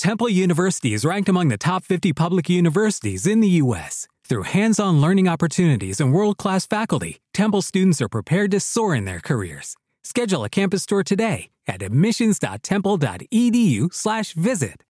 Temple University is ranked among the top 50 public universities in the U.S. Through hands-on learning opportunities and world-class faculty, Temple students are prepared to soar in their careers. Schedule a campus tour today at admissions.temple.edu/visit.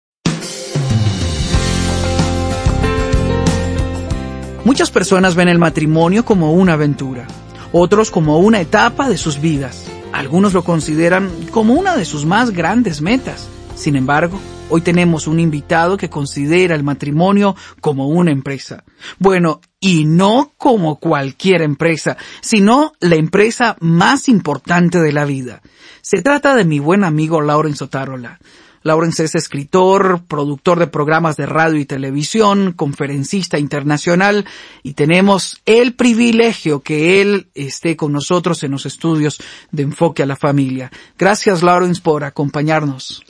Muchas personas ven el matrimonio como una aventura, otros como una etapa de sus vidas. Algunos lo consideran como una de sus más grandes metas. Sin embargo, hoy tenemos un invitado que considera el matrimonio como una empresa. Bueno, y no como cualquier empresa, sino la empresa más importante de la vida. Se trata de mi buen amigo Lauren Otárola. Lawrence es escritor, productor de programas de radio y televisión, conferencista internacional y tenemos el privilegio que él esté con nosotros en los estudios de Enfoque a la Familia. Gracias Lawrence por acompañarnos.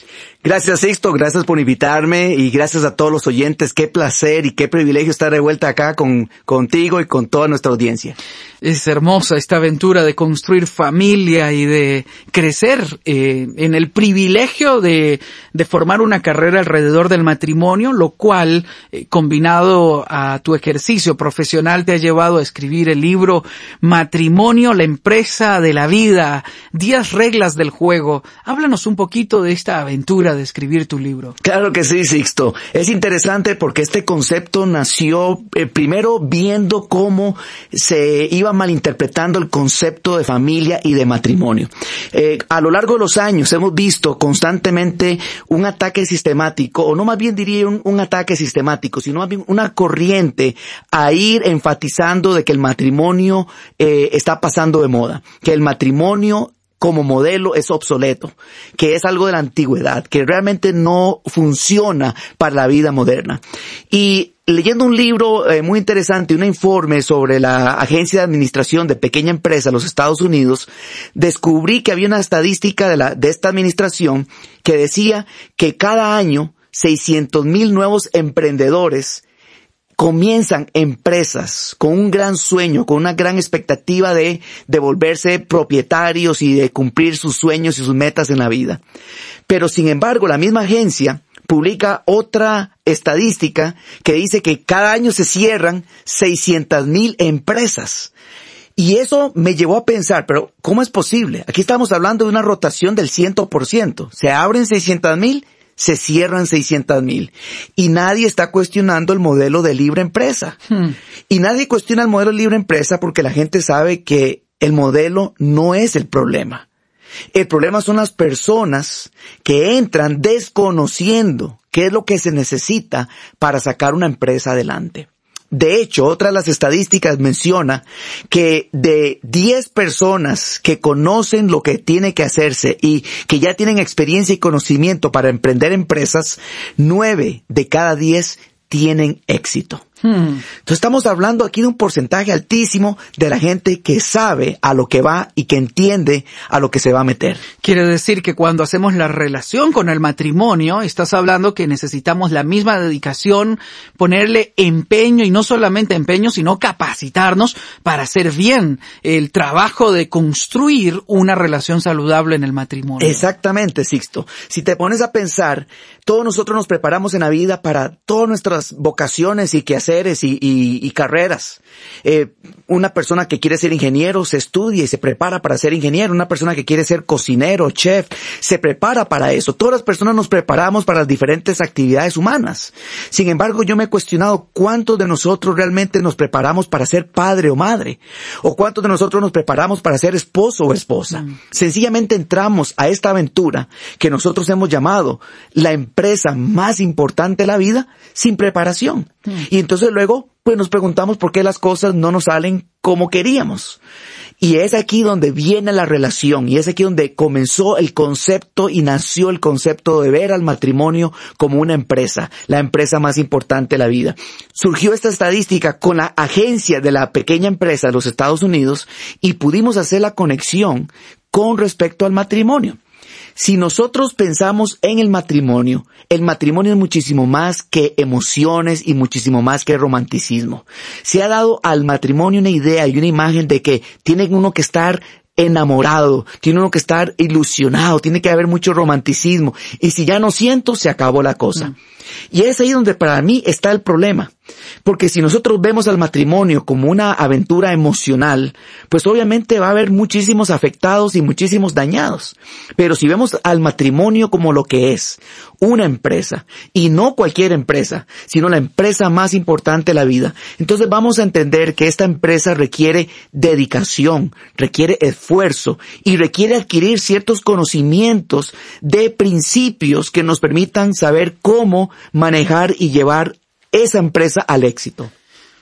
Gracias Sixto, gracias por invitarme y gracias a todos los oyentes. Qué placer y qué privilegio estar de vuelta acá con, contigo y con toda nuestra audiencia. Es hermosa esta aventura de construir familia y de crecer eh, en el privilegio de, formar una carrera alrededor del matrimonio, lo cual, eh, combinado a tu ejercicio profesional, te ha llevado a escribir el libro Matrimonio, la empresa de la vida, 10 reglas del juego. Háblanos un poquito de esta aventura de escribir tu libro. Claro que sí, Sixto. Es interesante porque este concepto nació eh, primero viendo cómo se iba malinterpretando el concepto de familia y de matrimonio. Eh, a lo largo de los años hemos visto constantemente un ataque sistemático, o no más bien diría un, ataque sistemático, sino más bien una corriente a ir enfatizando de que el matrimonio eh, está pasando de moda, que el matrimonio como modelo es obsoleto, que es algo de la antigüedad, que realmente no funciona para la vida moderna. Y leyendo un libro eh, muy interesante, un informe sobre la Agencia de Administración de Pequeña Empresa de los Estados Unidos, descubrí que había una estadística de, esta administración que decía que cada año 600 mil nuevos emprendedores comienzan empresas con un gran sueño, con una gran expectativa de, de volverse propietarios y de cumplir sus sueños y sus metas en la vida. Pero sin embargo, la misma agencia publica otra estadística que dice que cada año se cierran 600 mil empresas. Y eso me llevó a pensar, pero ¿cómo es posible? Aquí estamos hablando de una rotación del 100%. Se abren 600 mil se cierran 600 mil. Y nadie está cuestionando el modelo de libre empresa. Hmm. Y nadie cuestiona el modelo de libre empresa porque la gente sabe que el modelo no es el problema. El problema son las personas que entran desconociendo qué es lo que se necesita para sacar una empresa adelante. De hecho, otra de las estadísticas menciona que de 10 personas que conocen lo que tiene que hacerse y que ya tienen experiencia y conocimiento para emprender empresas, 9 de cada 10 tienen éxito. Hmm. Entonces estamos hablando aquí de un porcentaje altísimo de la gente que sabe a lo que va y que entiende a lo que se va a meter. Quiere decir que cuando hacemos la relación con el matrimonio, estás hablando que necesitamos la misma dedicación, ponerle empeño y no solamente empeño, sino capacitarnos para hacer bien el trabajo de construir una relación saludable en el matrimonio. Exactamente, Sixto. Si te pones a pensar, todos nosotros nos preparamos en la vida para todas nuestras vocaciones y que hacer y, carreras. Eh, una persona que quiere ser ingeniero se estudia y se prepara para ser ingeniero. Una persona que quiere ser cocinero, chef, se prepara para eso. Todas las personas nos preparamos para las diferentes actividades humanas. Sin embargo, yo me he cuestionado cuántos de nosotros realmente nos preparamos para ser padre o madre. O cuántos de nosotros nos preparamos para ser esposo o esposa. Mm. Sencillamente entramos a esta aventura que nosotros hemos llamado la empresa más importante de la vida sin preparación. Y entonces luego pues nos preguntamos por qué las cosas no nos salen como queríamos. Y es aquí donde viene la relación y es aquí donde comenzó el concepto y nació el concepto de ver al matrimonio como una empresa, la empresa más importante de la vida. Surgió esta estadística con la agencia de la pequeña empresa de los Estados Unidos y pudimos hacer la conexión con respecto al matrimonio. Si nosotros pensamos en el matrimonio, el matrimonio es muchísimo más que emociones y muchísimo más que romanticismo. Se ha dado al matrimonio una idea y una imagen de que tiene uno que estar enamorado, tiene uno que estar ilusionado, tiene que haber mucho romanticismo. Y si ya no siento, se acabó la cosa. Mm. Y es ahí donde para mí está el problema. Porque si nosotros vemos al matrimonio como una aventura emocional, pues obviamente va a haber muchísimos afectados y muchísimos dañados. Pero si vemos al matrimonio como lo que es, una empresa, y no cualquier empresa, sino la empresa más importante de la vida, entonces vamos a entender que esta empresa requiere dedicación, requiere esfuerzo y requiere adquirir ciertos conocimientos de principios que nos permitan saber cómo manejar y llevar esa empresa al éxito.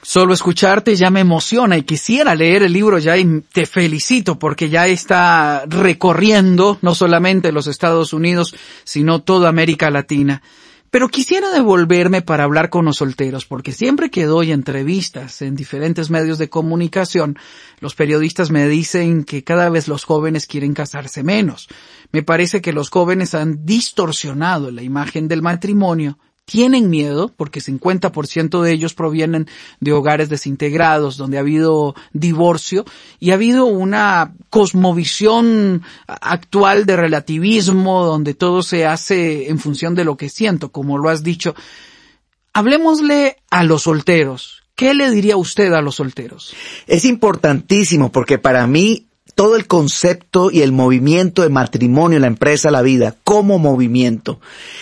Solo escucharte ya me emociona y quisiera leer el libro ya y te felicito porque ya está recorriendo no solamente los Estados Unidos, sino toda América Latina. Pero quisiera devolverme para hablar con los solteros, porque siempre que doy entrevistas en diferentes medios de comunicación, los periodistas me dicen que cada vez los jóvenes quieren casarse menos. Me parece que los jóvenes han distorsionado la imagen del matrimonio tienen miedo, porque 50% de ellos provienen de hogares desintegrados, donde ha habido divorcio, y ha habido una cosmovisión actual de relativismo, donde todo se hace en función de lo que siento, como lo has dicho. Hablemosle a los solteros. ¿Qué le diría usted a los solteros? Es importantísimo porque para mí todo el concepto y el movimiento de matrimonio, la empresa, la vida, como movimiento.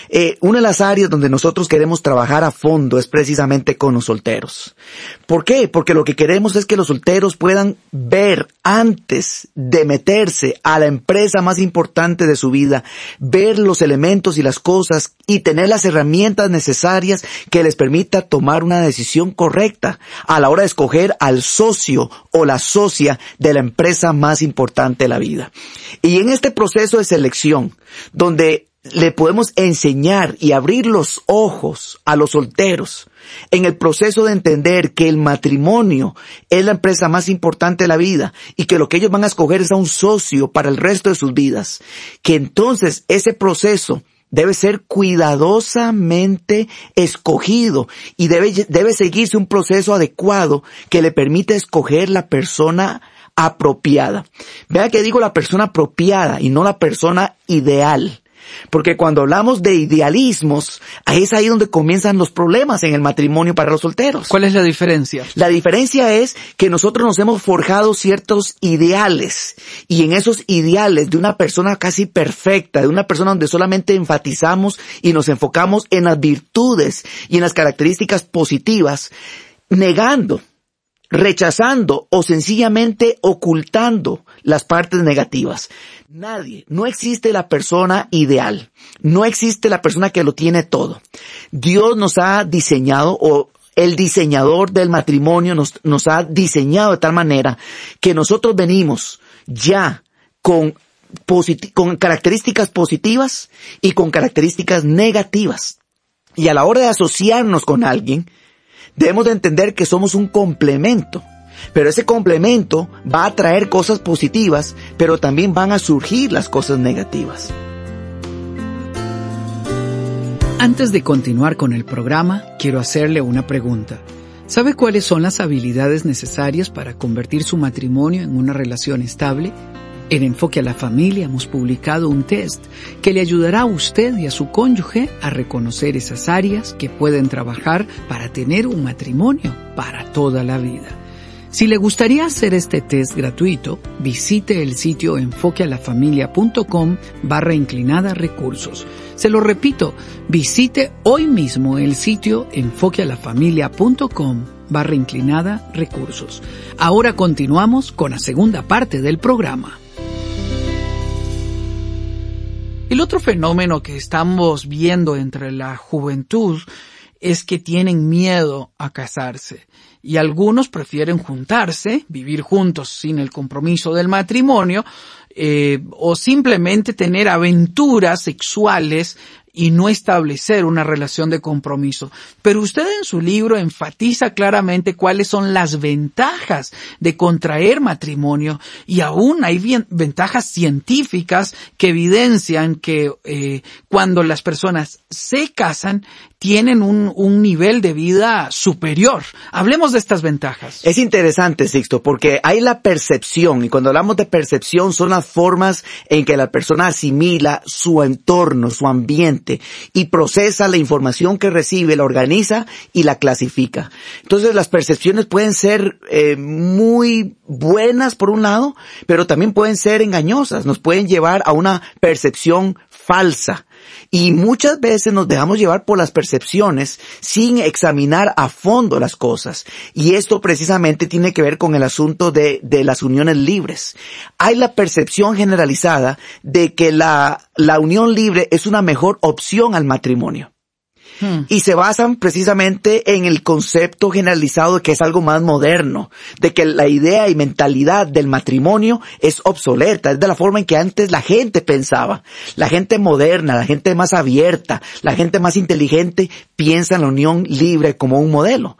Eh, una de las áreas donde nosotros queremos trabajar a fondo es precisamente con los solteros. ¿Por qué? Porque lo que queremos es que los solteros puedan ver antes de meterse a la empresa más importante de su vida, ver los elementos y las cosas y tener las herramientas necesarias que les permita tomar una decisión correcta a la hora de escoger al socio o la socia de la empresa más importante de la vida. Y en este proceso de selección, donde le podemos enseñar y abrir los ojos a los solteros en el proceso de entender que el matrimonio es la empresa más importante de la vida y que lo que ellos van a escoger es a un socio para el resto de sus vidas, que entonces ese proceso debe ser cuidadosamente escogido y debe, debe seguirse un proceso adecuado que le permita escoger la persona apropiada. Vea que digo la persona apropiada y no la persona ideal. Porque cuando hablamos de idealismos, ahí es ahí donde comienzan los problemas en el matrimonio para los solteros. ¿Cuál es la diferencia? La diferencia es que nosotros nos hemos forjado ciertos ideales y en esos ideales de una persona casi perfecta, de una persona donde solamente enfatizamos y nos enfocamos en las virtudes y en las características positivas, negando rechazando o sencillamente ocultando las partes negativas. Nadie, no existe la persona ideal, no existe la persona que lo tiene todo. Dios nos ha diseñado o el diseñador del matrimonio nos, ha diseñado de tal manera que nosotros venimos ya con características positivas y con características negativas. Y a la hora de asociarnos con alguien, debemos de entender que somos un complemento. Pero ese complemento va a traer cosas positivas, pero también van a surgir las cosas negativas. Antes de continuar con el programa, quiero hacerle una pregunta. ¿Sabe cuáles son las habilidades necesarias para convertir su matrimonio en una relación estable? En Enfoque a la Familia hemos publicado un test que le ayudará a usted y a su cónyuge a reconocer esas áreas que pueden trabajar para tener un matrimonio para toda la vida. Si le gustaría hacer este test gratuito, visite el sitio enfoquealafamilia.com barra inclinada recursos. Se lo repito, visite hoy mismo el sitio enfoquealafamilia.com barra inclinada recursos. Ahora continuamos con la segunda parte del programa. El otro fenómeno que estamos viendo entre la juventud es que tienen miedo a casarse y algunos prefieren juntarse, vivir juntos sin el compromiso del matrimonio, eh, o simplemente tener aventuras sexuales y no establecer una relación de compromiso. Pero usted en su libro enfatiza claramente cuáles son las ventajas de contraer matrimonio y aún hay ventajas científicas que evidencian que eh, cuando las personas se casan tienen un, nivel de vida superior. Hablemos de estas ventajas. Es interesante, Sixto, porque hay la percepción, y cuando hablamos de percepción son las formas en que la persona asimila su entorno, su ambiente, y procesa la información que recibe, la organiza y la clasifica. Entonces las percepciones pueden ser eh, muy buenas por un lado, pero también pueden ser engañosas, nos pueden llevar a una percepción falsa. Y muchas veces nos dejamos llevar por las percepciones sin examinar a fondo las cosas. Y esto precisamente tiene que ver con el asunto de, las uniones libres. Hay la percepción generalizada de que la, la unión libre es una mejor opción al matrimonio. Hmm. Y se basan precisamente en el concepto generalizado de que es algo más moderno, de que la idea y mentalidad del matrimonio es obsoleta, es de la forma en que antes la gente pensaba. La gente moderna, la gente más abierta, la gente más inteligente piensa en la unión libre como un modelo,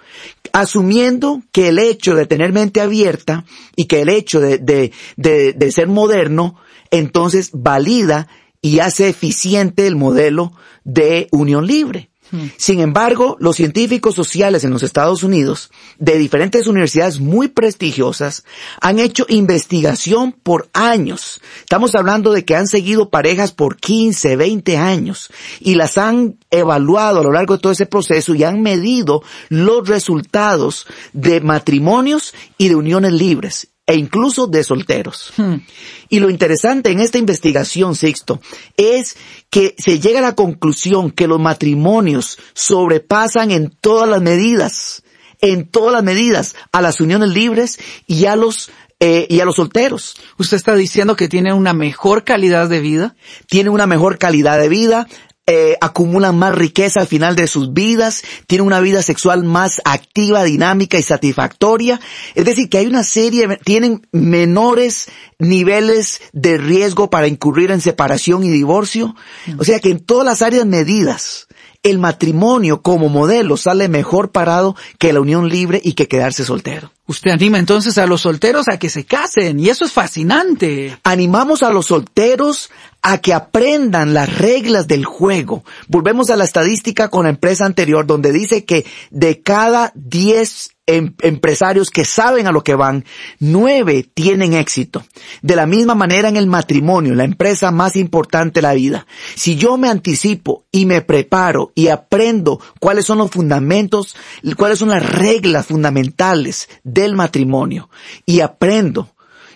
asumiendo que el hecho de tener mente abierta y que el hecho de, ser moderno entonces valida y hace eficiente el modelo de unión libre. Sin embargo, los científicos sociales en los Estados Unidos, de diferentes universidades muy prestigiosas, han hecho investigación por años. Estamos hablando de que han seguido parejas por 15, 20 años y las han evaluado a lo largo de todo ese proceso y han medido los resultados de matrimonios y de uniones libres e incluso de solteros. Hmm. Y lo interesante en esta investigación, Sixto, es que se llega a la conclusión que los matrimonios sobrepasan en todas las medidas, en todas las medidas, a las uniones libres y a los eh, y a los solteros. ¿Usted está diciendo que tienen una mejor calidad de vida? Tienen una mejor calidad de vida, eh, acumulan más riqueza al final de sus vidas, tienen una vida sexual más activa, dinámica y satisfactoria. Es decir, que hay una serie, tienen menores niveles de riesgo para incurrir en separación y divorcio. O sea que en todas las áreas medidas, el matrimonio como modelo sale mejor parado que la unión libre y que quedarse soltero. Usted anima entonces a los solteros a que se casen y eso es fascinante. Animamos a los solteros a que aprendan las reglas del juego. Volvemos a la estadística con la empresa anterior donde dice que de cada 10 em, empresarios que saben a lo que van, nueve tienen éxito. De la misma manera en el matrimonio, la empresa más importante de la vida. Si yo me anticipo y me preparo y aprendo cuáles son los fundamentos, cuáles son las reglas fundamentales del matrimonio y aprendo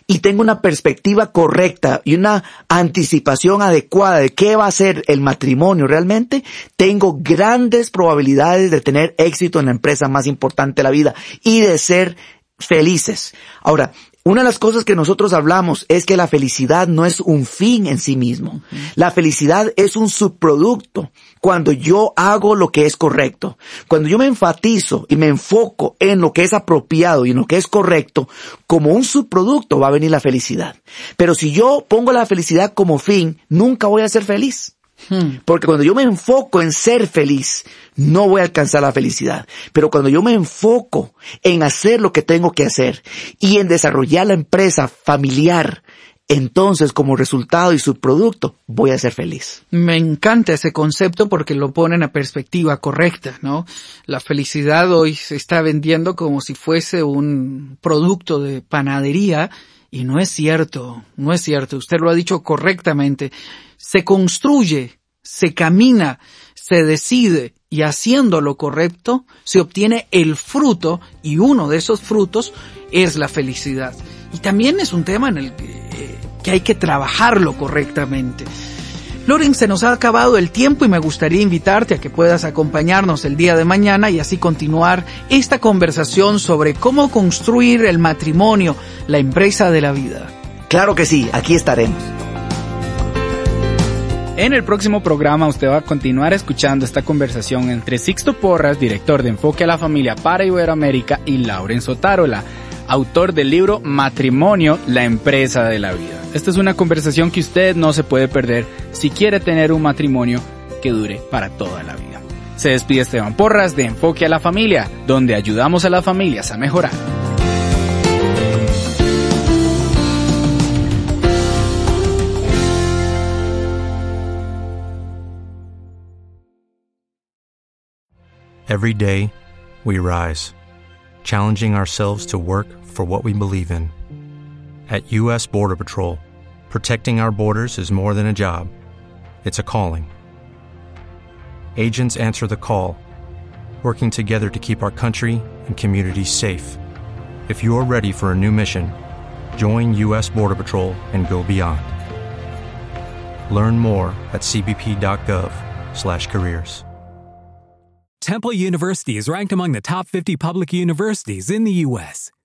y tengo una perspectiva correcta y una anticipación adecuada de qué va a ser el matrimonio realmente, tengo grandes probabilidades de tener éxito en la empresa más importante de la vida y de ser felices. Ahora, una de las cosas que nosotros hablamos es que la felicidad no es un fin en sí mismo. La felicidad es un subproducto cuando yo hago lo que es correcto. Cuando yo me enfatizo y me enfoco en lo que es apropiado y en lo que es correcto, como un subproducto va a venir la felicidad. Pero si yo pongo la felicidad como fin, nunca voy a ser feliz. Hmm. Porque cuando yo me enfoco en ser feliz, no voy a alcanzar la felicidad. Pero cuando yo me enfoco en hacer lo que tengo que hacer y en desarrollar la empresa familiar, entonces como resultado y subproducto voy a ser feliz. Me encanta ese concepto porque lo pone en la perspectiva correcta, ¿no? La felicidad hoy se está vendiendo como si fuese un producto de panadería y no es cierto, no es cierto. Usted lo ha dicho correctamente se construye, se camina, se decide y haciendo lo correcto se obtiene el fruto y uno de esos frutos es la felicidad. Y también es un tema en el que, hay que trabajarlo correctamente. Loren, se nos ha acabado el tiempo y me gustaría invitarte a que puedas acompañarnos el día de mañana y así continuar esta conversación sobre cómo construir el matrimonio, la empresa de la vida. Claro que sí, aquí estaremos. En el próximo programa usted va a continuar escuchando esta conversación entre Sixto Porras, director de Enfoque a la Familia para Iberoamérica, y Lauren Sotárola, autor del libro Matrimonio, la empresa de la vida. Esta es una conversación que usted no se puede perder si quiere tener un matrimonio que dure para toda la vida. Se despide Esteban Porras de Enfoque a la Familia, donde ayudamos a las familias a mejorar. Every day, we rise, challenging ourselves to work for what we believe in. At U.S. Border Patrol, protecting our borders is more than a job, it's a calling. Agents answer the call, working together to keep our country and communities safe. If you're ready for a new mission, join U.S. Border Patrol and go beyond. Learn more at cbp.gov/careers. Temple University is ranked among the top 50 public universities in the U.S.